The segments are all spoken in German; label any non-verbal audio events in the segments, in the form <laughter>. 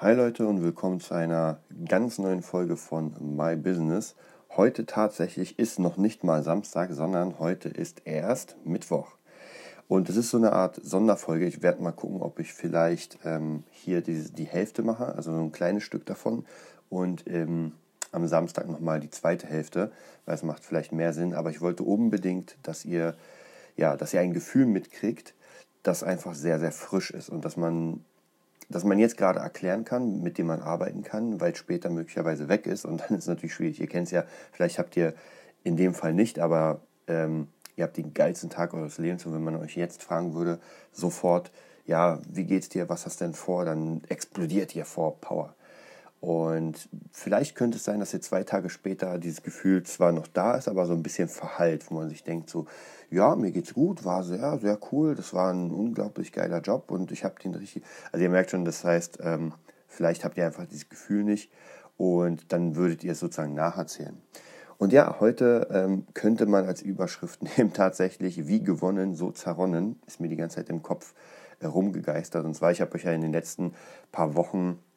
Hi Leute und willkommen zu einer ganz neuen Folge von My Business. Heute tatsächlich ist noch nicht mal Samstag, sondern heute ist erst Mittwoch. Und es ist so eine Art Sonderfolge. Ich werde mal gucken, ob ich vielleicht ähm, hier die, die Hälfte mache, also so ein kleines Stück davon. Und ähm, am Samstag nochmal die zweite Hälfte, weil es macht vielleicht mehr Sinn. Aber ich wollte unbedingt, dass ihr, ja, dass ihr ein Gefühl mitkriegt, das einfach sehr, sehr frisch ist und dass man das man jetzt gerade erklären kann, mit dem man arbeiten kann, weil es später möglicherweise weg ist. Und dann ist es natürlich schwierig. Ihr kennt es ja, vielleicht habt ihr in dem Fall nicht, aber ähm, ihr habt den geilsten Tag eures Lebens. Und wenn man euch jetzt fragen würde, sofort, ja, wie geht's dir, was hast du denn vor, dann explodiert ihr vor Power. Und vielleicht könnte es sein, dass ihr zwei Tage später dieses Gefühl zwar noch da ist, aber so ein bisschen verhallt, wo man sich denkt, so, ja, mir geht's gut, war sehr, sehr cool, das war ein unglaublich geiler Job und ich habe den richtig, also ihr merkt schon, das heißt, ähm, vielleicht habt ihr einfach dieses Gefühl nicht und dann würdet ihr es sozusagen nacherzählen. Und ja, heute ähm, könnte man als Überschrift <laughs> nehmen tatsächlich, wie gewonnen, so zerronnen, ist mir die ganze Zeit im Kopf herumgegeistert. Und zwar, ich habe euch ja in den letzten paar Wochen äh,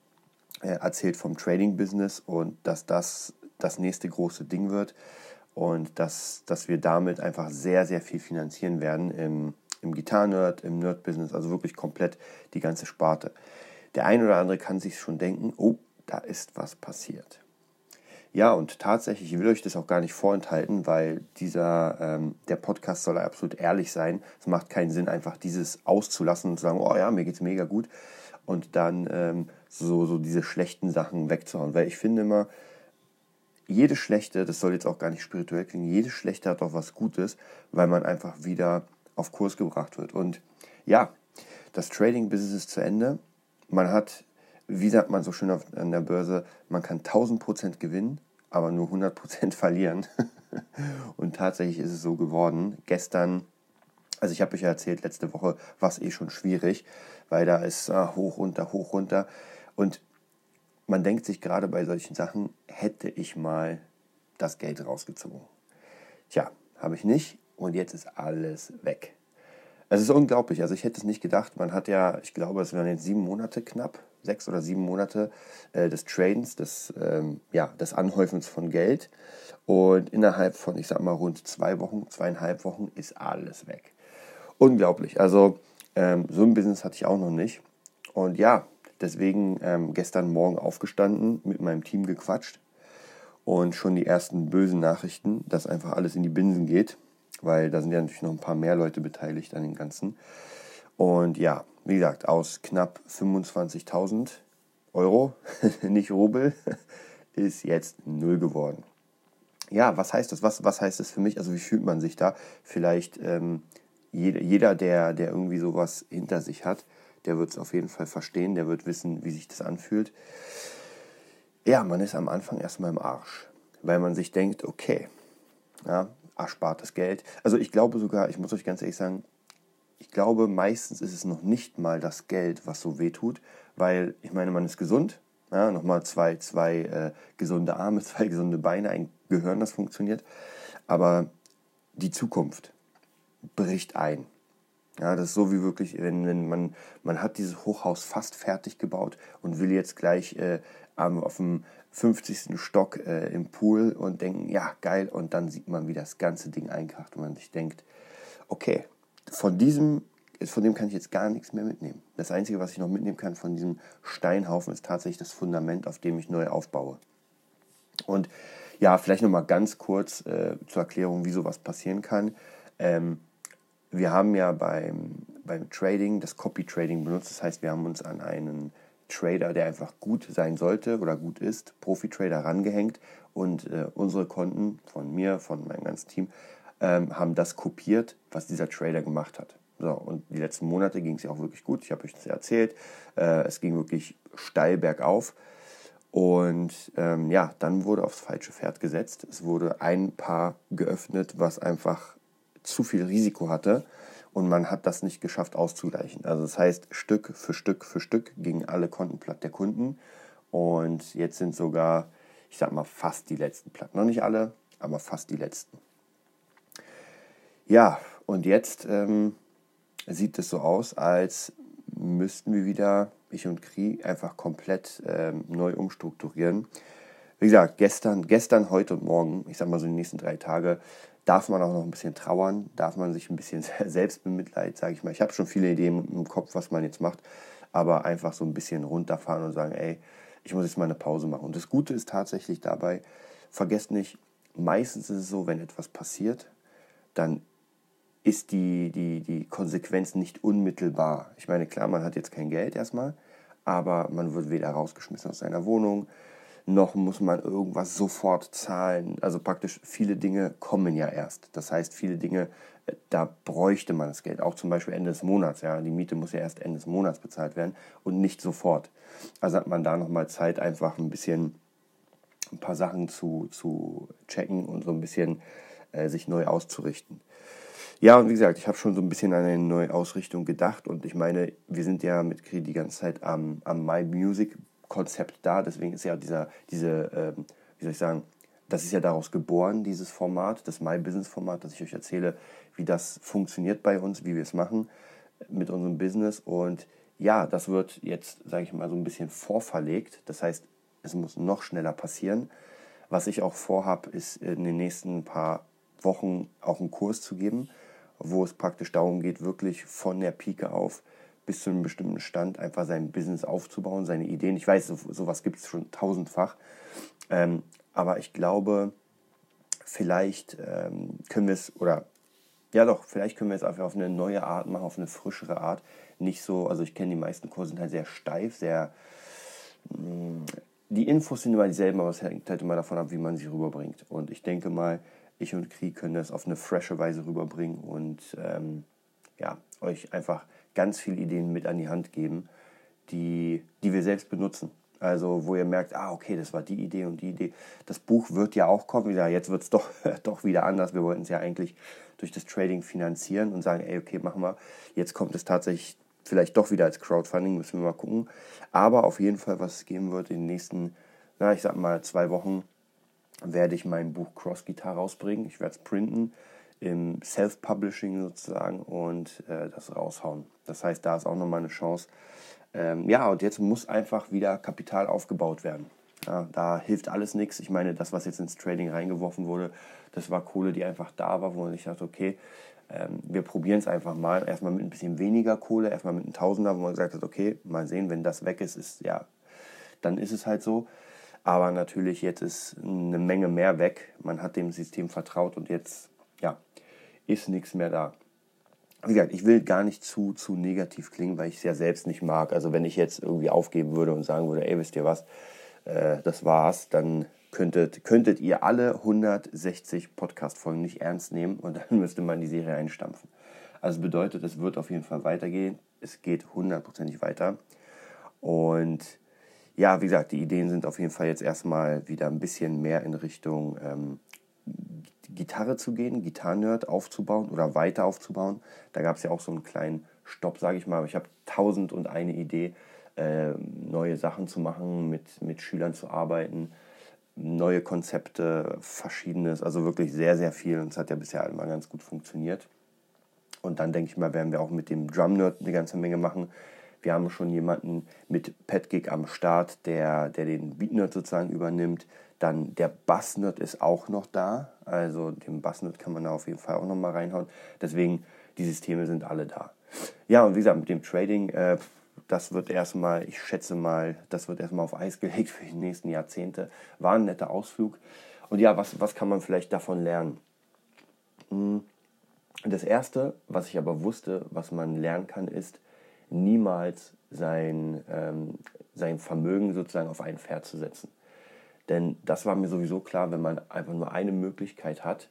erzählt vom Trading-Business und dass das das nächste große Ding wird und dass, dass wir damit einfach sehr, sehr viel finanzieren werden im, im Gitarren-Nerd, im Nerd-Business, also wirklich komplett die ganze Sparte. Der ein oder andere kann sich schon denken, oh, da ist was passiert. Ja, und tatsächlich, ich will euch das auch gar nicht vorenthalten, weil dieser, ähm, der Podcast soll absolut ehrlich sein. Es macht keinen Sinn, einfach dieses auszulassen und zu sagen, oh ja, mir geht's mega gut und dann ähm, so, so diese schlechten Sachen wegzuhauen. Weil ich finde immer, jede schlechte, das soll jetzt auch gar nicht spirituell klingen, jede schlechte hat auch was Gutes, weil man einfach wieder auf Kurs gebracht wird. Und ja, das Trading-Business ist zu Ende. Man hat, wie sagt man so schön an der Börse, man kann 1000% gewinnen, aber nur 100% <laughs> verlieren. Und tatsächlich ist es so geworden. Gestern also ich habe euch ja erzählt, letzte Woche war es eh schon schwierig, weil da ist äh, hoch, runter, hoch, runter. Und man denkt sich gerade bei solchen Sachen, hätte ich mal das Geld rausgezogen. Tja, habe ich nicht und jetzt ist alles weg. Es ist unglaublich, also ich hätte es nicht gedacht. Man hat ja, ich glaube, es waren jetzt sieben Monate knapp, sechs oder sieben Monate äh, des Tradens, des, ähm, ja, des Anhäufens von Geld. Und innerhalb von, ich sag mal, rund zwei Wochen, zweieinhalb Wochen ist alles weg unglaublich. Also ähm, so ein Business hatte ich auch noch nicht. Und ja, deswegen ähm, gestern Morgen aufgestanden, mit meinem Team gequatscht und schon die ersten bösen Nachrichten, dass einfach alles in die Binsen geht, weil da sind ja natürlich noch ein paar mehr Leute beteiligt an dem Ganzen. Und ja, wie gesagt, aus knapp 25.000 Euro, <laughs> nicht Rubel, <laughs> ist jetzt null geworden. Ja, was heißt das? Was, was heißt das für mich? Also wie fühlt man sich da? Vielleicht ähm, jeder, der, der irgendwie sowas hinter sich hat, der wird es auf jeden Fall verstehen, der wird wissen, wie sich das anfühlt. Ja, man ist am Anfang erstmal im Arsch, weil man sich denkt, okay, ja, erspartes Geld. Also ich glaube sogar, ich muss euch ganz ehrlich sagen, ich glaube, meistens ist es noch nicht mal das Geld, was so weh tut, weil ich meine, man ist gesund, ja, nochmal zwei, zwei äh, gesunde Arme, <laughs> zwei gesunde Beine, ein Gehirn, das funktioniert, aber die Zukunft, bricht ein. Ja, das ist so wie wirklich, wenn, wenn man, man hat dieses Hochhaus fast fertig gebaut und will jetzt gleich äh, auf dem 50. Stock äh, im Pool und denken, ja, geil, und dann sieht man, wie das ganze Ding einkracht und man sich denkt, okay, von diesem, von dem kann ich jetzt gar nichts mehr mitnehmen. Das Einzige, was ich noch mitnehmen kann von diesem Steinhaufen, ist tatsächlich das Fundament, auf dem ich neu aufbaue. Und ja, vielleicht nochmal ganz kurz äh, zur Erklärung, wie sowas passieren kann. Ähm, wir haben ja beim, beim Trading das Copy Trading benutzt. Das heißt, wir haben uns an einen Trader, der einfach gut sein sollte oder gut ist, Profi-Trader rangehängt und äh, unsere Konten von mir, von meinem ganzen Team, ähm, haben das kopiert, was dieser Trader gemacht hat. So, und die letzten Monate ging es ja auch wirklich gut. Ich habe euch das erzählt. Äh, es ging wirklich steil bergauf. Und ähm, ja, dann wurde aufs falsche Pferd gesetzt. Es wurde ein Paar geöffnet, was einfach zu viel Risiko hatte und man hat das nicht geschafft auszugleichen. Also das heißt, Stück für Stück für Stück gingen alle Konten platt der Kunden und jetzt sind sogar, ich sag mal, fast die letzten platt. Noch nicht alle, aber fast die letzten. Ja, und jetzt ähm, sieht es so aus, als müssten wir wieder ich und Kri einfach komplett ähm, neu umstrukturieren. Wie gesagt, gestern, gestern, heute und morgen, ich sag mal so die nächsten drei Tage, darf man auch noch ein bisschen trauern, darf man sich ein bisschen <laughs> selbst bemitleid, sage ich mal. Ich habe schon viele Ideen im Kopf, was man jetzt macht, aber einfach so ein bisschen runterfahren und sagen, ey, ich muss jetzt mal eine Pause machen. Und das Gute ist tatsächlich dabei, vergesst nicht, meistens ist es so, wenn etwas passiert, dann ist die, die, die Konsequenz nicht unmittelbar. Ich meine, klar, man hat jetzt kein Geld erstmal, aber man wird weder rausgeschmissen aus seiner Wohnung, noch muss man irgendwas sofort zahlen. Also praktisch viele Dinge kommen ja erst. Das heißt, viele Dinge, äh, da bräuchte man das Geld. Auch zum Beispiel Ende des Monats. Ja, die Miete muss ja erst Ende des Monats bezahlt werden und nicht sofort. Also hat man da nochmal Zeit, einfach ein bisschen ein paar Sachen zu, zu checken und so ein bisschen äh, sich neu auszurichten. Ja, und wie gesagt, ich habe schon so ein bisschen an eine neue Ausrichtung gedacht und ich meine, wir sind ja mit Kri die ganze Zeit am, am My Music Konzept da, deswegen ist ja dieser, diese, ähm, wie soll ich sagen, das ist ja daraus geboren, dieses Format, das My Business Format, dass ich euch erzähle, wie das funktioniert bei uns, wie wir es machen mit unserem Business und ja, das wird jetzt, sage ich mal, so ein bisschen vorverlegt. Das heißt, es muss noch schneller passieren. Was ich auch vorhabe, ist in den nächsten paar Wochen auch einen Kurs zu geben, wo es praktisch darum geht, wirklich von der Pike auf bis zu einem bestimmten Stand einfach sein Business aufzubauen, seine Ideen. Ich weiß, so, sowas gibt es schon tausendfach, ähm, aber ich glaube, vielleicht ähm, können wir es, oder ja doch, vielleicht können wir es einfach auf eine neue Art machen, auf eine frischere Art. Nicht so, also ich kenne die meisten Kurse sind halt sehr steif, sehr... Mh, mm, die Infos sind immer dieselben, aber es hängt halt immer davon ab, wie man sie rüberbringt. Und ich denke mal, ich und Krieg können das auf eine frische Weise rüberbringen und ähm, ja, euch einfach ganz viele Ideen mit an die Hand geben, die, die wir selbst benutzen. Also wo ihr merkt, ah, okay, das war die Idee und die Idee. Das Buch wird ja auch kommen. Ja, jetzt wird es doch, <laughs> doch wieder anders. Wir wollten es ja eigentlich durch das Trading finanzieren und sagen, ey, okay, machen wir. Jetzt kommt es tatsächlich vielleicht doch wieder als Crowdfunding, müssen wir mal gucken. Aber auf jeden Fall, was es geben wird in den nächsten, na, ich sag mal, zwei Wochen, werde ich mein Buch Cross Guitar rausbringen. Ich werde es printen im Self-Publishing sozusagen und äh, das raushauen. Das heißt, da ist auch nochmal eine Chance. Ähm, ja, und jetzt muss einfach wieder Kapital aufgebaut werden. Ja, da hilft alles nichts. Ich meine, das, was jetzt ins Trading reingeworfen wurde, das war Kohle, die einfach da war, wo man sich dachte, okay, ähm, wir probieren es einfach mal. Erstmal mit ein bisschen weniger Kohle, erstmal mit einem Tausender, wo man gesagt hat, okay, mal sehen, wenn das weg ist, ist ja, dann ist es halt so. Aber natürlich, jetzt ist eine Menge mehr weg. Man hat dem System vertraut und jetzt, ja, ist nichts mehr da. Wie gesagt, ich will gar nicht zu, zu negativ klingen, weil ich es ja selbst nicht mag. Also wenn ich jetzt irgendwie aufgeben würde und sagen würde, ey, wisst ihr was, äh, das war's, dann könntet, könntet ihr alle 160 Podcast-Folgen nicht ernst nehmen und <laughs> dann müsste man die Serie einstampfen. Also bedeutet, es wird auf jeden Fall weitergehen. Es geht hundertprozentig weiter. Und ja, wie gesagt, die Ideen sind auf jeden Fall jetzt erstmal wieder ein bisschen mehr in Richtung ähm, Gitarre zu gehen, Gitarrenerd aufzubauen oder weiter aufzubauen. Da gab es ja auch so einen kleinen Stopp, sage ich mal. Aber ich habe tausend und eine Idee, äh, neue Sachen zu machen, mit, mit Schülern zu arbeiten, neue Konzepte, verschiedenes, also wirklich sehr, sehr viel. Und es hat ja bisher immer ganz gut funktioniert. Und dann denke ich mal, werden wir auch mit dem Drum Nerd eine ganze Menge machen. Wir haben schon jemanden mit Petgig am Start, der, der den Beatnerd sozusagen übernimmt. Dann der Bassnerd ist auch noch da. Also den Bassnerd kann man da auf jeden Fall auch noch mal reinhauen. Deswegen, die Systeme sind alle da. Ja, und wie gesagt, mit dem Trading, äh, das wird erstmal, ich schätze mal, das wird erstmal auf Eis gelegt für die nächsten Jahrzehnte. War ein netter Ausflug. Und ja, was, was kann man vielleicht davon lernen? Hm, das Erste, was ich aber wusste, was man lernen kann, ist, niemals sein, ähm, sein Vermögen sozusagen auf ein Pferd zu setzen. Denn das war mir sowieso klar, wenn man einfach nur eine Möglichkeit hat,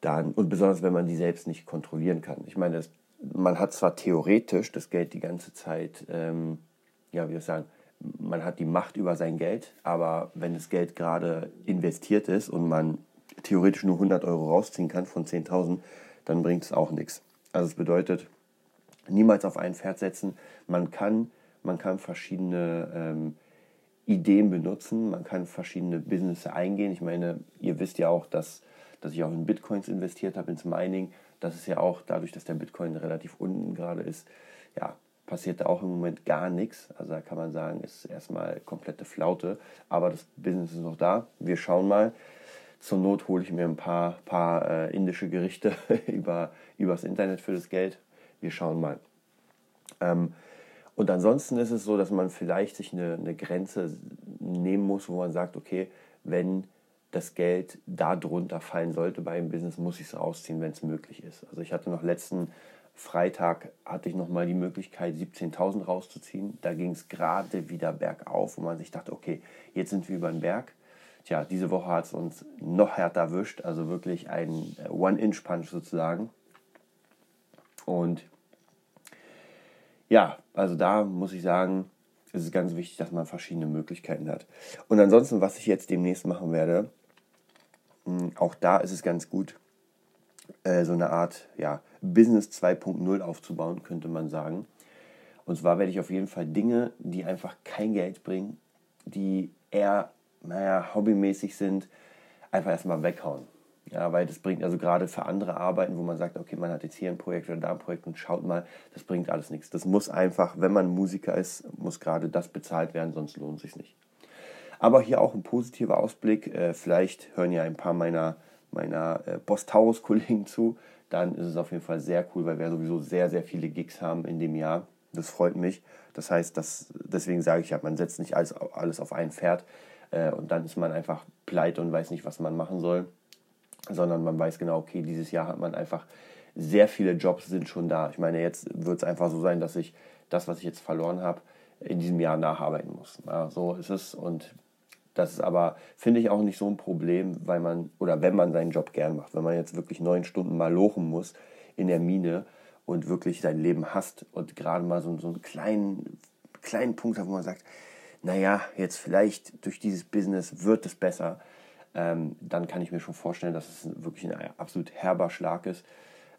dann, und besonders wenn man die selbst nicht kontrollieren kann. Ich meine, das, man hat zwar theoretisch das Geld die ganze Zeit, ähm, ja, wie soll ich sagen, man hat die Macht über sein Geld, aber wenn das Geld gerade investiert ist und man theoretisch nur 100 Euro rausziehen kann von 10.000, dann bringt es auch nichts. Also es bedeutet, niemals auf ein Pferd setzen. Man kann, man kann verschiedene ähm, Ideen benutzen, man kann verschiedene Business eingehen. Ich meine, ihr wisst ja auch, dass, dass ich auch in Bitcoins investiert habe, ins Mining. Das ist ja auch dadurch, dass der Bitcoin relativ unten gerade ist, ja, passiert da auch im Moment gar nichts. Also da kann man sagen, ist erstmal komplette Flaute. Aber das Business ist noch da. Wir schauen mal. Zur Not hole ich mir ein paar, paar äh, indische Gerichte <laughs> über, übers Internet für das Geld. Wir schauen mal. Ähm, und ansonsten ist es so, dass man vielleicht sich eine, eine Grenze nehmen muss, wo man sagt, okay, wenn das Geld da drunter fallen sollte bei einem Business, muss ich es rausziehen, wenn es möglich ist. Also ich hatte noch letzten Freitag hatte ich nochmal die Möglichkeit, 17.000 rauszuziehen. Da ging es gerade wieder bergauf, wo man sich dachte, okay, jetzt sind wir über den Berg. Tja, diese Woche hat es uns noch härter erwischt, also wirklich ein äh, One-Inch-Punch sozusagen. Und ja, also da muss ich sagen, ist es ganz wichtig, dass man verschiedene Möglichkeiten hat. Und ansonsten, was ich jetzt demnächst machen werde, hm, auch da ist es ganz gut, äh, so eine Art ja, Business 2.0 aufzubauen, könnte man sagen. Und zwar werde ich auf jeden Fall Dinge, die einfach kein Geld bringen, die eher, naja, hobbymäßig sind, einfach erstmal weghauen. Ja, weil das bringt also gerade für andere Arbeiten, wo man sagt, okay, man hat jetzt hier ein Projekt oder da ein Projekt und schaut mal, das bringt alles nichts. Das muss einfach, wenn man Musiker ist, muss gerade das bezahlt werden, sonst lohnt sich nicht. Aber hier auch ein positiver Ausblick. Äh, vielleicht hören ja ein paar meiner, meiner äh, Bostaurus-Kollegen zu. Dann ist es auf jeden Fall sehr cool, weil wir sowieso sehr, sehr viele Gigs haben in dem Jahr. Das freut mich. Das heißt, dass, deswegen sage ich ja, man setzt nicht alles, alles auf ein Pferd äh, und dann ist man einfach pleite und weiß nicht, was man machen soll sondern man weiß genau, okay, dieses Jahr hat man einfach sehr viele Jobs sind schon da. Ich meine, jetzt wird es einfach so sein, dass ich das, was ich jetzt verloren habe, in diesem Jahr nacharbeiten muss. Ja, so ist es und das ist aber, finde ich, auch nicht so ein Problem, weil man, oder wenn man seinen Job gern macht, wenn man jetzt wirklich neun Stunden mal lochen muss in der Mine und wirklich sein Leben hasst und gerade mal so, so einen kleinen, kleinen Punkt hat, wo man sagt, naja, jetzt vielleicht durch dieses Business wird es besser, ähm, dann kann ich mir schon vorstellen, dass es wirklich ein absolut herber Schlag ist.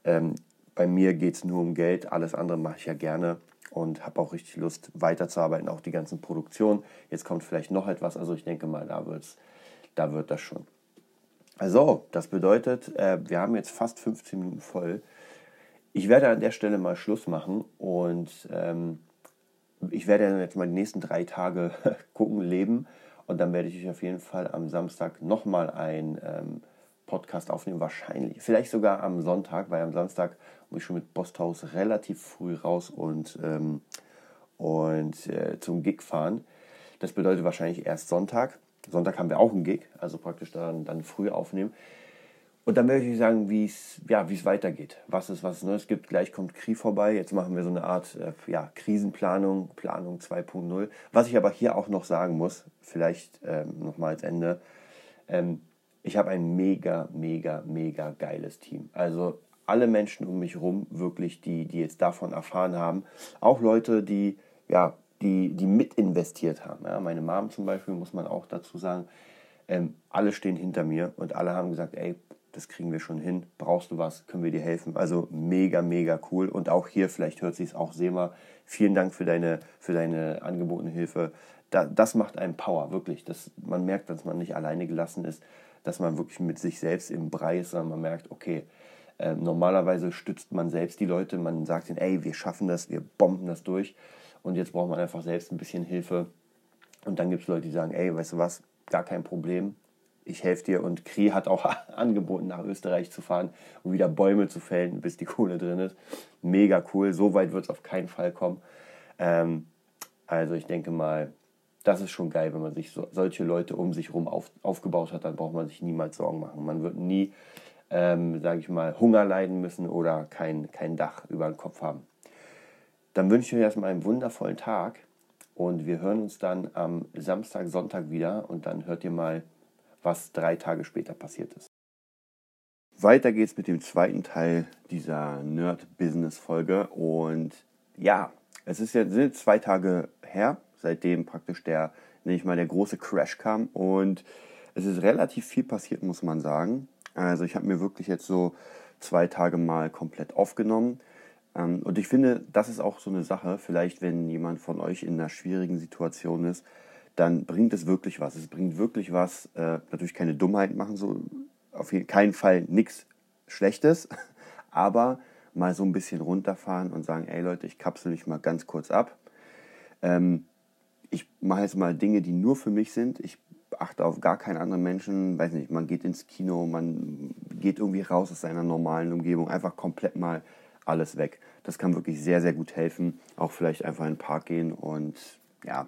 Ähm, bei mir geht es nur um Geld, alles andere mache ich ja gerne und habe auch richtig Lust weiterzuarbeiten, auch die ganzen Produktionen. Jetzt kommt vielleicht noch etwas, also ich denke mal, da, wird's, da wird das schon. Also, das bedeutet, äh, wir haben jetzt fast 15 Minuten voll. Ich werde an der Stelle mal Schluss machen und ähm, ich werde jetzt mal die nächsten drei Tage <laughs> gucken, leben und dann werde ich euch auf jeden Fall am Samstag nochmal ein ähm, Podcast aufnehmen, wahrscheinlich. Vielleicht sogar am Sonntag, weil am Samstag muss ich schon mit Posthaus relativ früh raus und, ähm, und äh, zum Gig fahren. Das bedeutet wahrscheinlich erst Sonntag. Sonntag haben wir auch einen Gig, also praktisch dann, dann früh aufnehmen. Und dann werde ich sagen, wie es ja, weitergeht, was es was Neues gibt. Gleich kommt Kri vorbei. Jetzt machen wir so eine Art äh, ja, Krisenplanung, Planung 2.0. Was ich aber hier auch noch sagen muss, vielleicht ähm, nochmal als Ende, ähm, ich habe ein mega, mega, mega geiles Team. Also alle Menschen um mich herum, wirklich, die, die jetzt davon erfahren haben. Auch Leute, die, ja, die, die mit investiert haben. Ja, meine Mom zum Beispiel, muss man auch dazu sagen. Ähm, alle stehen hinter mir und alle haben gesagt, ey, das kriegen wir schon hin. Brauchst du was, können wir dir helfen. Also mega, mega cool. Und auch hier, vielleicht hört sich es auch Sema. Vielen Dank für deine, für deine angebotene Hilfe. Da, das macht einen Power, wirklich. Das, man merkt, dass man nicht alleine gelassen ist, dass man wirklich mit sich selbst im Brei ist, sondern man merkt, okay, äh, normalerweise stützt man selbst die Leute, man sagt ihnen, ey, wir schaffen das, wir bomben das durch. Und jetzt braucht man einfach selbst ein bisschen Hilfe. Und dann gibt es Leute, die sagen, ey, weißt du was, gar kein Problem, ich helfe dir. Und Kri hat auch <laughs> angeboten, nach Österreich zu fahren und wieder Bäume zu fällen, bis die Kohle drin ist. Mega cool. So weit wird es auf keinen Fall kommen. Ähm, also ich denke mal, das ist schon geil, wenn man sich so, solche Leute um sich herum auf, aufgebaut hat, dann braucht man sich niemals Sorgen machen. Man wird nie, ähm, sage ich mal, Hunger leiden müssen oder kein, kein Dach über den Kopf haben. Dann wünsche ich euch erstmal einen wundervollen Tag und wir hören uns dann am Samstag, Sonntag wieder und dann hört ihr mal, was drei Tage später passiert ist. Weiter geht's mit dem zweiten Teil dieser Nerd-Business-Folge. Und ja, es ist jetzt sind zwei Tage her, seitdem praktisch der, nenne ich mal, der große Crash kam. Und es ist relativ viel passiert, muss man sagen. Also ich habe mir wirklich jetzt so zwei Tage mal komplett aufgenommen. Ähm, und ich finde, das ist auch so eine Sache, vielleicht wenn jemand von euch in einer schwierigen Situation ist, dann bringt es wirklich was. Es bringt wirklich was. Äh, natürlich keine Dummheit machen, so auf keinen Fall nichts Schlechtes, <laughs> aber mal so ein bisschen runterfahren und sagen, ey Leute, ich kapsel mich mal ganz kurz ab. Ähm, ich mache jetzt mal Dinge, die nur für mich sind. Ich achte auf gar keinen anderen Menschen. Weiß nicht, man geht ins Kino, man geht irgendwie raus aus seiner normalen Umgebung. Einfach komplett mal alles weg. Das kann wirklich sehr, sehr gut helfen. Auch vielleicht einfach in den Park gehen und ja,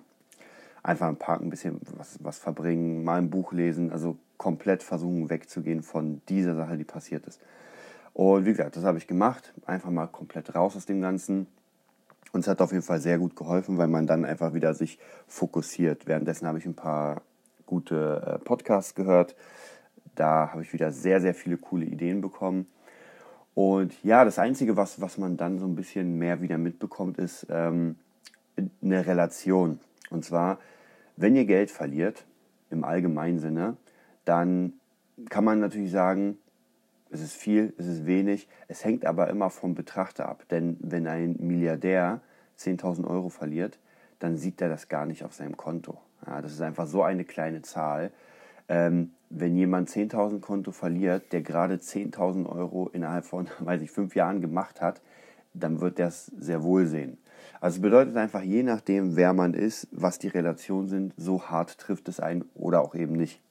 einfach im Park ein bisschen was, was verbringen, mal ein Buch lesen. Also komplett versuchen wegzugehen von dieser Sache, die passiert ist. Und wie gesagt, das habe ich gemacht. Einfach mal komplett raus aus dem Ganzen. Und es hat auf jeden Fall sehr gut geholfen, weil man dann einfach wieder sich fokussiert. Währenddessen habe ich ein paar gute äh, Podcasts gehört. Da habe ich wieder sehr, sehr viele coole Ideen bekommen. Und ja, das Einzige, was, was man dann so ein bisschen mehr wieder mitbekommt, ist ähm, eine Relation. Und zwar, wenn ihr Geld verliert, im allgemeinen Sinne, dann kann man natürlich sagen, es ist viel, es ist wenig. Es hängt aber immer vom Betrachter ab. Denn wenn ein Milliardär 10.000 Euro verliert, dann sieht er das gar nicht auf seinem Konto. Ja, das ist einfach so eine kleine Zahl. Ähm, wenn jemand 10.000 Konto verliert, der gerade 10.000 Euro innerhalb von, <laughs> weiß ich, fünf Jahren gemacht hat, dann wird der es sehr wohl sehen. Also bedeutet einfach, je nachdem, wer man ist, was die Relationen sind, so hart trifft es einen oder auch eben nicht.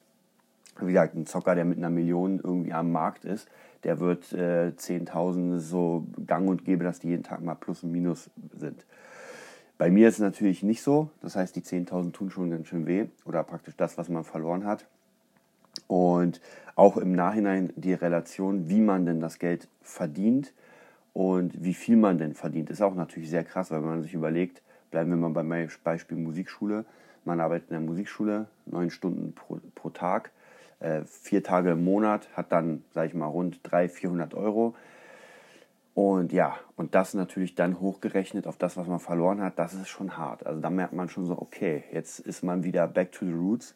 Wie gesagt, ein Zocker, der mit einer Million irgendwie am Markt ist, der wird äh, 10.000 so gang und gäbe, dass die jeden Tag mal Plus und Minus sind. Bei mir ist es natürlich nicht so. Das heißt, die 10.000 tun schon ganz schön weh oder praktisch das, was man verloren hat. Und auch im Nachhinein die Relation, wie man denn das Geld verdient und wie viel man denn verdient, ist auch natürlich sehr krass, weil man sich überlegt, bleiben wir mal beim Beispiel Musikschule. Man arbeitet in der Musikschule neun Stunden pro, pro Tag, äh, vier Tage im Monat, hat dann, sage ich mal, rund 300, 400 Euro. Und ja, und das natürlich dann hochgerechnet auf das, was man verloren hat, das ist schon hart. Also da merkt man schon so, okay, jetzt ist man wieder back to the roots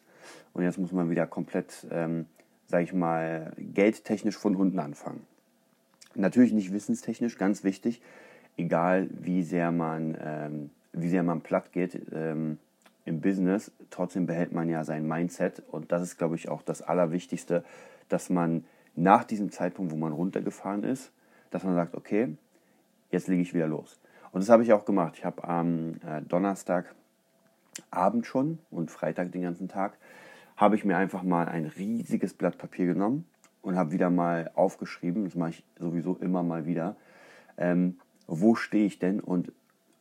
und jetzt muss man wieder komplett, ähm, sage ich mal, geldtechnisch von unten anfangen. Natürlich nicht wissenstechnisch, ganz wichtig, egal wie sehr man, ähm, wie sehr man platt geht ähm, im Business, trotzdem behält man ja sein Mindset und das ist, glaube ich, auch das Allerwichtigste, dass man nach diesem Zeitpunkt, wo man runtergefahren ist, dass man sagt, okay, jetzt lege ich wieder los. Und das habe ich auch gemacht. Ich habe am äh, Donnerstag Abend schon und Freitag den ganzen Tag habe ich mir einfach mal ein riesiges Blatt Papier genommen und habe wieder mal aufgeschrieben, das mache ich sowieso immer mal wieder, ähm, wo stehe ich denn und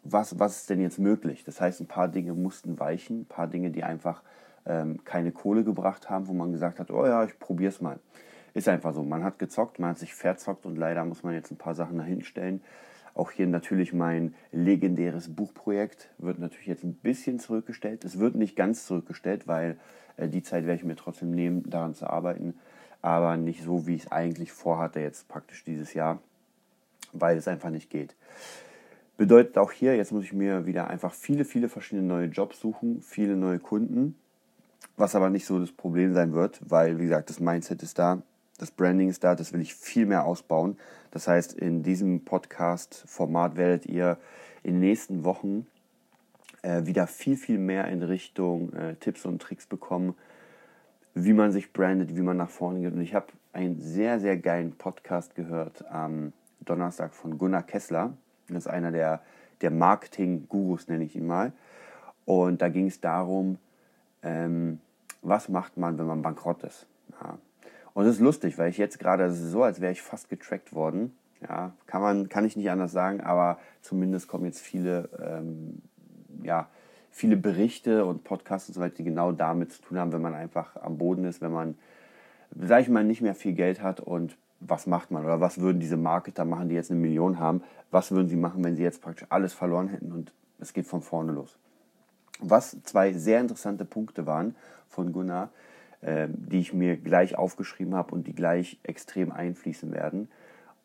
was, was ist denn jetzt möglich? Das heißt, ein paar Dinge mussten weichen, ein paar Dinge, die einfach ähm, keine Kohle gebracht haben, wo man gesagt hat, oh ja, ich probiere es mal. Ist einfach so. Man hat gezockt, man hat sich verzockt und leider muss man jetzt ein paar Sachen dahin stellen. Auch hier natürlich mein legendäres Buchprojekt wird natürlich jetzt ein bisschen zurückgestellt. Es wird nicht ganz zurückgestellt, weil äh, die Zeit werde ich mir trotzdem nehmen, daran zu arbeiten. Aber nicht so, wie ich es eigentlich vorhatte, jetzt praktisch dieses Jahr, weil es einfach nicht geht. Bedeutet auch hier, jetzt muss ich mir wieder einfach viele, viele verschiedene neue Jobs suchen, viele neue Kunden, was aber nicht so das Problem sein wird, weil, wie gesagt, das Mindset ist da, das Branding ist da, das will ich viel mehr ausbauen. Das heißt, in diesem Podcast-Format werdet ihr in den nächsten Wochen äh, wieder viel, viel mehr in Richtung äh, Tipps und Tricks bekommen, wie man sich brandet, wie man nach vorne geht. Und ich habe einen sehr, sehr geilen Podcast gehört am Donnerstag von Gunnar Kessler. Das ist einer der, der Marketing-Gurus, nenne ich ihn mal. Und da ging es darum, ähm, was macht man, wenn man bankrott ist. Ja. Und es ist lustig, weil ich jetzt gerade, so, als wäre ich fast getrackt worden. Ja, kann man, kann ich nicht anders sagen, aber zumindest kommen jetzt viele, ähm, ja, viele Berichte und Podcasts und so weiter, die genau damit zu tun haben, wenn man einfach am Boden ist, wenn man, sag ich mal, nicht mehr viel Geld hat und was macht man oder was würden diese Marketer machen, die jetzt eine Million haben, was würden sie machen, wenn sie jetzt praktisch alles verloren hätten und es geht von vorne los. Was zwei sehr interessante Punkte waren von Gunnar, die ich mir gleich aufgeschrieben habe und die gleich extrem einfließen werden.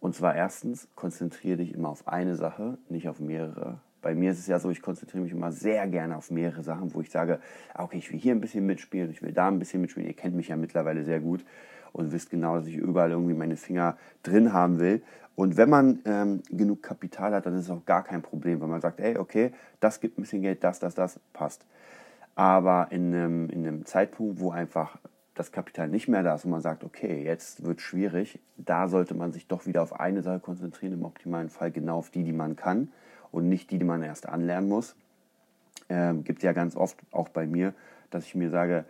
Und zwar erstens, konzentriere dich immer auf eine Sache, nicht auf mehrere. Bei mir ist es ja so, ich konzentriere mich immer sehr gerne auf mehrere Sachen, wo ich sage, ah, okay, ich will hier ein bisschen mitspielen, ich will da ein bisschen mitspielen. Ihr kennt mich ja mittlerweile sehr gut und wisst genau, dass ich überall irgendwie meine Finger drin haben will. Und wenn man ähm, genug Kapital hat, dann ist es auch gar kein Problem, wenn man sagt, ey, okay, das gibt ein bisschen Geld, das, das, das, passt. Aber in einem, in einem Zeitpunkt, wo einfach das Kapital nicht mehr da ist und man sagt, okay, jetzt wird es schwierig, da sollte man sich doch wieder auf eine Sache konzentrieren, im optimalen Fall genau auf die, die man kann und nicht die, die man erst anlernen muss. Ähm, Gibt ja ganz oft auch bei mir, dass ich mir sage,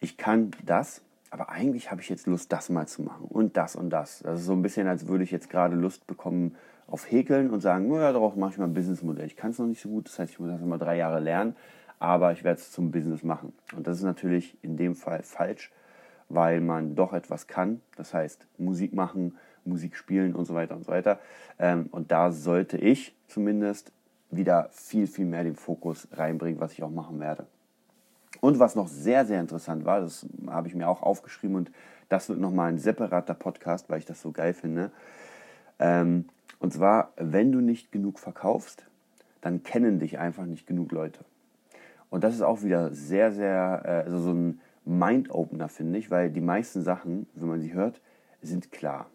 ich kann das, aber eigentlich habe ich jetzt Lust, das mal zu machen und das und das. Das ist so ein bisschen, als würde ich jetzt gerade Lust bekommen auf Häkeln und sagen, naja, darauf mache ich mal ein Businessmodell. Ich kann es noch nicht so gut, das heißt, ich muss das mal drei Jahre lernen aber ich werde es zum Business machen. Und das ist natürlich in dem Fall falsch, weil man doch etwas kann, das heißt Musik machen, Musik spielen und so weiter und so weiter. Ähm, und da sollte ich zumindest wieder viel, viel mehr den Fokus reinbringen, was ich auch machen werde. Und was noch sehr, sehr interessant war, das habe ich mir auch aufgeschrieben und das wird nochmal ein separater Podcast, weil ich das so geil finde. Ähm, und zwar, wenn du nicht genug verkaufst, dann kennen dich einfach nicht genug Leute. Und das ist auch wieder sehr, sehr, äh, also so ein Mind-Opener, finde ich, weil die meisten Sachen, wenn man sie hört, sind klar.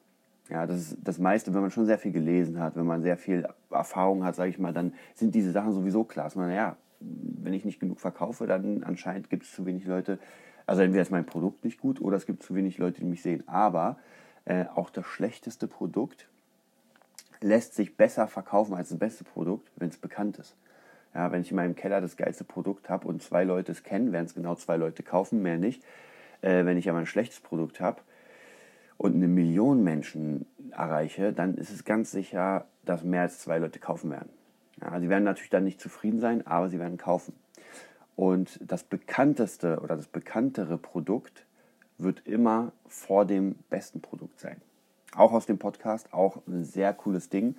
Ja, das ist das meiste, wenn man schon sehr viel gelesen hat, wenn man sehr viel Erfahrung hat, sage ich mal, dann sind diese Sachen sowieso klar. Dass man, ja, wenn ich nicht genug verkaufe, dann anscheinend gibt es zu wenig Leute. Also entweder ist mein Produkt nicht gut oder es gibt zu wenig Leute, die mich sehen. Aber äh, auch das schlechteste Produkt lässt sich besser verkaufen als das beste Produkt, wenn es bekannt ist. Ja, wenn ich in meinem Keller das geilste Produkt habe und zwei Leute es kennen, werden es genau zwei Leute kaufen, mehr nicht. Äh, wenn ich aber ein schlechtes Produkt habe und eine Million Menschen erreiche, dann ist es ganz sicher, dass mehr als zwei Leute kaufen werden. Ja, sie werden natürlich dann nicht zufrieden sein, aber sie werden kaufen. Und das bekannteste oder das bekanntere Produkt wird immer vor dem besten Produkt sein. Auch aus dem Podcast, auch ein sehr cooles Ding,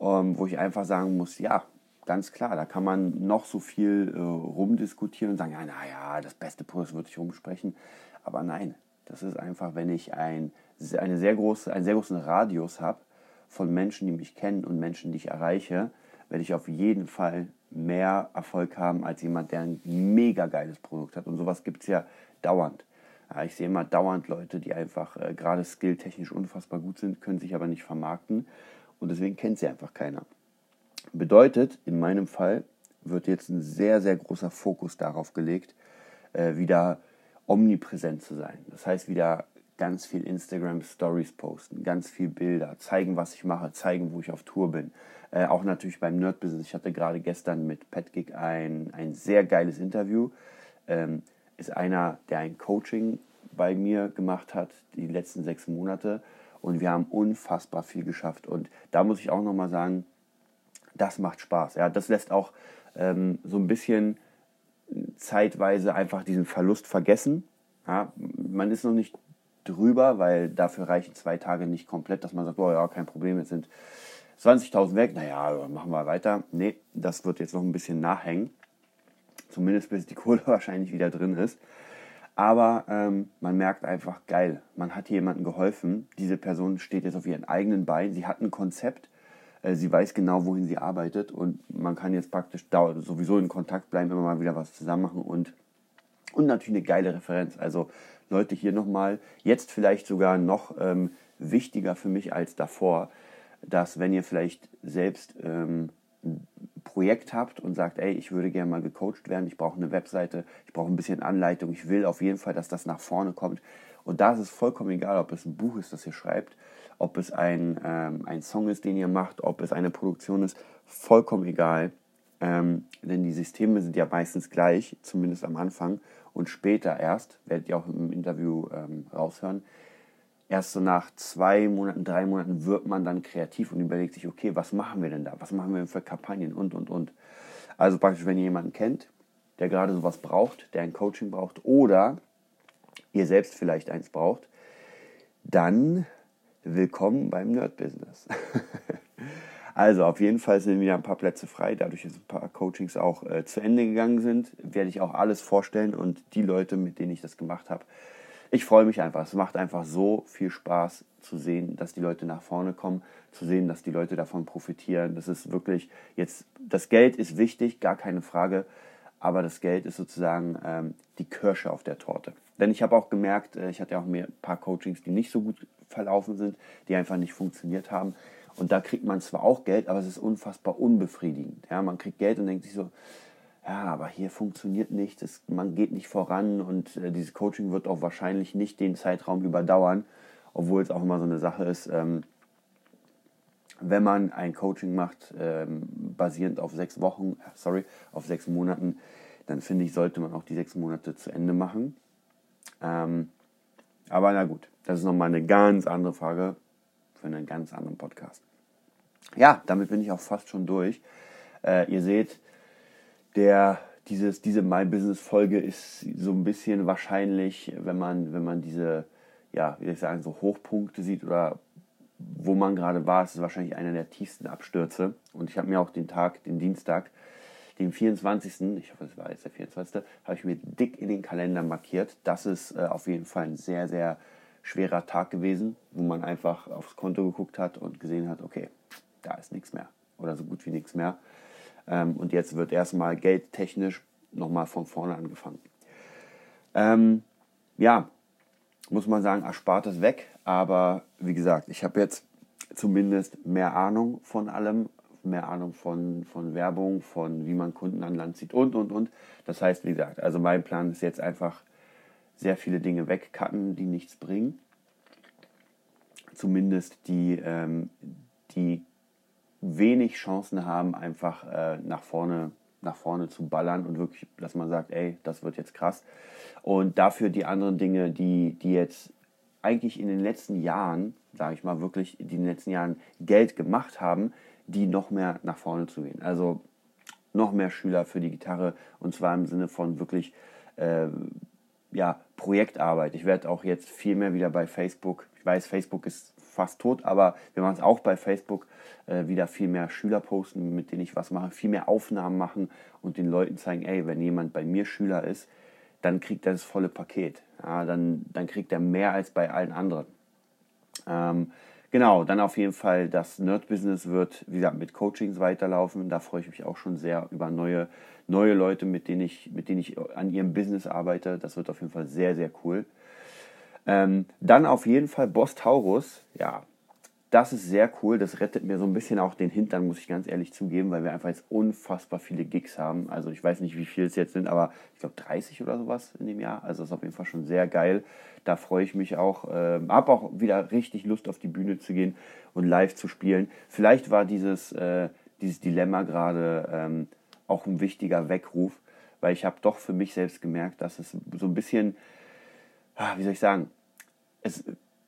ähm, wo ich einfach sagen muss, ja, ganz klar, da kann man noch so viel äh, rumdiskutieren und sagen, ja, naja, das beste Produkt wird sich rumsprechen. Aber nein, das ist einfach, wenn ich ein, eine sehr große, einen sehr großen Radius habe von Menschen, die mich kennen und Menschen, die ich erreiche, werde ich auf jeden Fall mehr Erfolg haben als jemand, der ein mega geiles Produkt hat. Und sowas gibt es ja dauernd. Ja, ich sehe immer dauernd Leute, die einfach äh, gerade skilltechnisch unfassbar gut sind, können sich aber nicht vermarkten. Und deswegen kennt sie einfach keiner. Bedeutet, in meinem Fall wird jetzt ein sehr, sehr großer Fokus darauf gelegt, äh, wieder omnipräsent zu sein. Das heißt, wieder ganz viel Instagram Stories posten, ganz viel Bilder, zeigen, was ich mache, zeigen, wo ich auf Tour bin. Äh, auch natürlich beim Nerd Business. Ich hatte gerade gestern mit Petgig ein, ein sehr geiles Interview. Ähm, ist einer, der ein Coaching bei mir gemacht hat, die letzten sechs Monate. Und wir haben unfassbar viel geschafft. Und da muss ich auch nochmal sagen, das macht Spaß. Ja, das lässt auch ähm, so ein bisschen zeitweise einfach diesen Verlust vergessen. Ja, man ist noch nicht drüber, weil dafür reichen zwei Tage nicht komplett, dass man sagt, oh ja, kein Problem, jetzt sind 20.000 weg, naja, machen wir weiter. Nee, das wird jetzt noch ein bisschen nachhängen. Zumindest bis die <laughs> Kohle wahrscheinlich wieder drin ist. Aber ähm, man merkt einfach, geil, man hat jemandem geholfen. Diese Person steht jetzt auf ihren eigenen Beinen. Sie hat ein Konzept, sie weiß genau, wohin sie arbeitet und man kann jetzt praktisch sowieso in Kontakt bleiben, immer mal wieder was zusammen machen und, und natürlich eine geile Referenz. Also Leute, hier nochmal, jetzt vielleicht sogar noch ähm, wichtiger für mich als davor, dass wenn ihr vielleicht selbst ähm, ein Projekt habt und sagt, ey, ich würde gerne mal gecoacht werden, ich brauche eine Webseite, ich brauche ein bisschen Anleitung, ich will auf jeden Fall, dass das nach vorne kommt. Und da ist es vollkommen egal, ob es ein Buch ist, das ihr schreibt ob es ein, ähm, ein Song ist, den ihr macht, ob es eine Produktion ist, vollkommen egal. Ähm, denn die Systeme sind ja meistens gleich, zumindest am Anfang. Und später erst, werdet ihr auch im Interview ähm, raushören, erst so nach zwei Monaten, drei Monaten wird man dann kreativ und überlegt sich, okay, was machen wir denn da? Was machen wir denn für Kampagnen und, und, und. Also praktisch, wenn ihr jemanden kennt, der gerade sowas braucht, der ein Coaching braucht oder ihr selbst vielleicht eins braucht, dann willkommen beim Nerd Business. <laughs> also auf jeden Fall sind wieder ein paar Plätze frei. Dadurch, dass ein paar Coachings auch äh, zu Ende gegangen sind, werde ich auch alles vorstellen und die Leute, mit denen ich das gemacht habe. Ich freue mich einfach. Es macht einfach so viel Spaß zu sehen, dass die Leute nach vorne kommen, zu sehen, dass die Leute davon profitieren. Das ist wirklich jetzt, das Geld ist wichtig, gar keine Frage aber das Geld ist sozusagen ähm, die Kirsche auf der Torte. Denn ich habe auch gemerkt, äh, ich hatte ja auch mir ein paar Coachings, die nicht so gut verlaufen sind, die einfach nicht funktioniert haben. Und da kriegt man zwar auch Geld, aber es ist unfassbar unbefriedigend. Ja, man kriegt Geld und denkt sich so, ja, aber hier funktioniert nicht, es, man geht nicht voran und äh, dieses Coaching wird auch wahrscheinlich nicht den Zeitraum überdauern, obwohl es auch immer so eine Sache ist, ähm, wenn man ein Coaching macht, ähm, basierend auf sechs Wochen, äh, sorry, auf sechs Monaten, dann finde ich, sollte man auch die sechs Monate zu Ende machen. Ähm, aber na gut, das ist nochmal eine ganz andere Frage für einen ganz anderen Podcast. Ja, damit bin ich auch fast schon durch. Äh, ihr seht, der, dieses, diese My Business Folge ist so ein bisschen wahrscheinlich, wenn man, wenn man diese, ja, wie soll ich sagen, so Hochpunkte sieht oder wo man gerade war, ist es wahrscheinlich einer der tiefsten Abstürze. Und ich habe mir auch den Tag, den Dienstag, den 24., ich hoffe, es war jetzt der 24., habe ich mir dick in den Kalender markiert. Das ist äh, auf jeden Fall ein sehr, sehr schwerer Tag gewesen, wo man einfach aufs Konto geguckt hat und gesehen hat, okay, da ist nichts mehr oder so gut wie nichts mehr. Ähm, und jetzt wird erstmal geldtechnisch nochmal von vorne angefangen. Ähm, ja, muss man sagen, Erspartes weg. Aber wie gesagt, ich habe jetzt zumindest mehr Ahnung von allem, mehr Ahnung von, von Werbung, von wie man Kunden an Land zieht und, und, und. Das heißt, wie gesagt, also mein Plan ist jetzt einfach sehr viele Dinge wegcutten, die nichts bringen. Zumindest die, ähm, die wenig Chancen haben, einfach äh, nach, vorne, nach vorne zu ballern und wirklich, dass man sagt, ey, das wird jetzt krass. Und dafür die anderen Dinge, die, die jetzt eigentlich in den letzten Jahren, sage ich mal wirklich, die in den letzten Jahren Geld gemacht haben, die noch mehr nach vorne zu gehen. Also noch mehr Schüler für die Gitarre und zwar im Sinne von wirklich äh, ja, Projektarbeit. Ich werde auch jetzt viel mehr wieder bei Facebook, ich weiß, Facebook ist fast tot, aber wir machen es auch bei Facebook, äh, wieder viel mehr Schüler posten, mit denen ich was mache, viel mehr Aufnahmen machen und den Leuten zeigen, ey, wenn jemand bei mir Schüler ist, dann kriegt er das volle Paket. Ja, dann, dann kriegt er mehr als bei allen anderen. Ähm, genau, dann auf jeden Fall das Nerd-Business wird, wie gesagt, mit Coachings weiterlaufen. Da freue ich mich auch schon sehr über neue, neue Leute, mit denen, ich, mit denen ich an ihrem Business arbeite. Das wird auf jeden Fall sehr, sehr cool. Ähm, dann auf jeden Fall Boss Taurus. Ja, das ist sehr cool. Das rettet mir so ein bisschen auch den Hintern, muss ich ganz ehrlich zugeben, weil wir einfach jetzt unfassbar viele Gigs haben. Also ich weiß nicht, wie viele es jetzt sind, aber ich glaube 30 oder sowas in dem Jahr. Also das ist auf jeden Fall schon sehr geil. Da freue ich mich auch. Äh, habe auch wieder richtig Lust auf die Bühne zu gehen und live zu spielen. Vielleicht war dieses, äh, dieses Dilemma gerade ähm, auch ein wichtiger Weckruf, weil ich habe doch für mich selbst gemerkt, dass es so ein bisschen, ah, wie soll ich sagen, es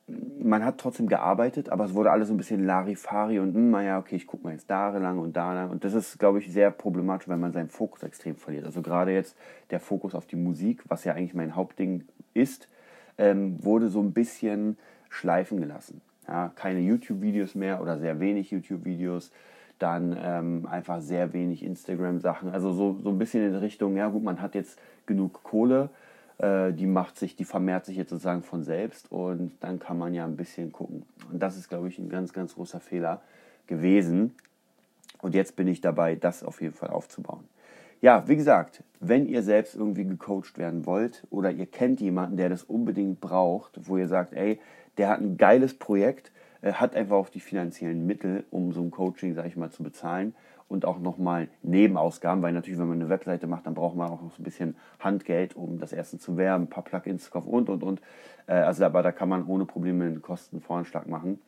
man hat trotzdem gearbeitet, aber es wurde alles so ein bisschen Larifari und hm, naja, okay, ich gucke mal jetzt da lang und da lang. Und das ist, glaube ich, sehr problematisch, wenn man seinen Fokus extrem verliert. Also gerade jetzt der Fokus auf die Musik, was ja eigentlich mein Hauptding ist, ähm, wurde so ein bisschen schleifen gelassen. Ja, keine YouTube-Videos mehr oder sehr wenig YouTube-Videos. Dann ähm, einfach sehr wenig Instagram-Sachen. Also so, so ein bisschen in Richtung, ja gut, man hat jetzt genug Kohle, die macht sich, die vermehrt sich jetzt sozusagen von selbst und dann kann man ja ein bisschen gucken. Und das ist, glaube ich, ein ganz, ganz großer Fehler gewesen. Und jetzt bin ich dabei, das auf jeden Fall aufzubauen. Ja, wie gesagt, wenn ihr selbst irgendwie gecoacht werden wollt oder ihr kennt jemanden, der das unbedingt braucht, wo ihr sagt, ey, der hat ein geiles Projekt, hat einfach auch die finanziellen Mittel, um so ein Coaching, sage ich mal, zu bezahlen und auch nochmal Nebenausgaben, weil natürlich, wenn man eine Webseite macht, dann braucht man auch noch so ein bisschen Handgeld, um das erste zu werben, ein paar Plugins zu kaufen und und und. Äh, also aber da kann man ohne Probleme einen Kostenvoranschlag machen.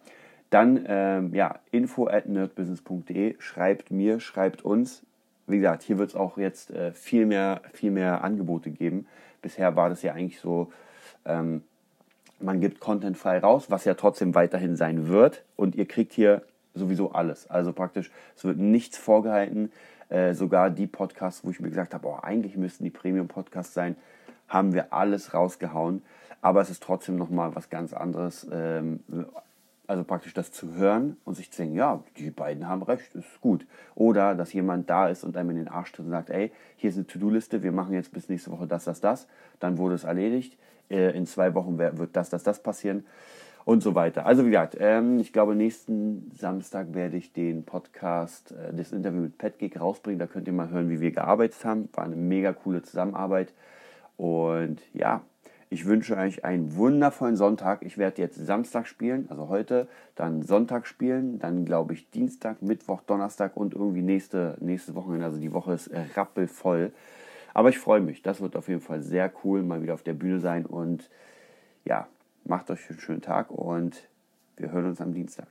Dann ähm, ja, info at nerdbusiness.de, schreibt mir, schreibt uns. Wie gesagt, hier wird es auch jetzt äh, viel, mehr, viel mehr Angebote geben. Bisher war das ja eigentlich so, ähm, man gibt Content frei raus, was ja trotzdem weiterhin sein wird. Und ihr kriegt hier sowieso alles. Also praktisch, es wird nichts vorgehalten. Äh, sogar die Podcasts, wo ich mir gesagt habe, eigentlich müssten die Premium-Podcasts sein, haben wir alles rausgehauen. Aber es ist trotzdem nochmal was ganz anderes. Ähm, also praktisch das zu hören und sich zu denken, ja, die beiden haben recht, ist gut. Oder dass jemand da ist und einem in den Arsch tritt und sagt, ey, hier ist eine To-Do-Liste, wir machen jetzt bis nächste Woche das, das, das. Dann wurde es erledigt. Äh, in zwei Wochen wird das, das, das passieren und so weiter. Also wie gesagt, ähm, ich glaube, nächsten Samstag werde ich den Podcast, äh, das Interview mit Petgeek rausbringen. Da könnt ihr mal hören, wie wir gearbeitet haben. War eine mega coole Zusammenarbeit. Und ja, Ich wünsche euch einen wundervollen Sonntag. Ich werde jetzt Samstag spielen, also heute, dann Sonntag spielen, dann glaube ich Dienstag, Mittwoch, Donnerstag und irgendwie nächste, nächste Wochenende. Also die Woche ist rappelvoll. Aber ich freue mich. Das wird auf jeden Fall sehr cool, mal wieder auf der Bühne sein. Und ja, macht euch einen schönen Tag und wir hören uns am Dienstag.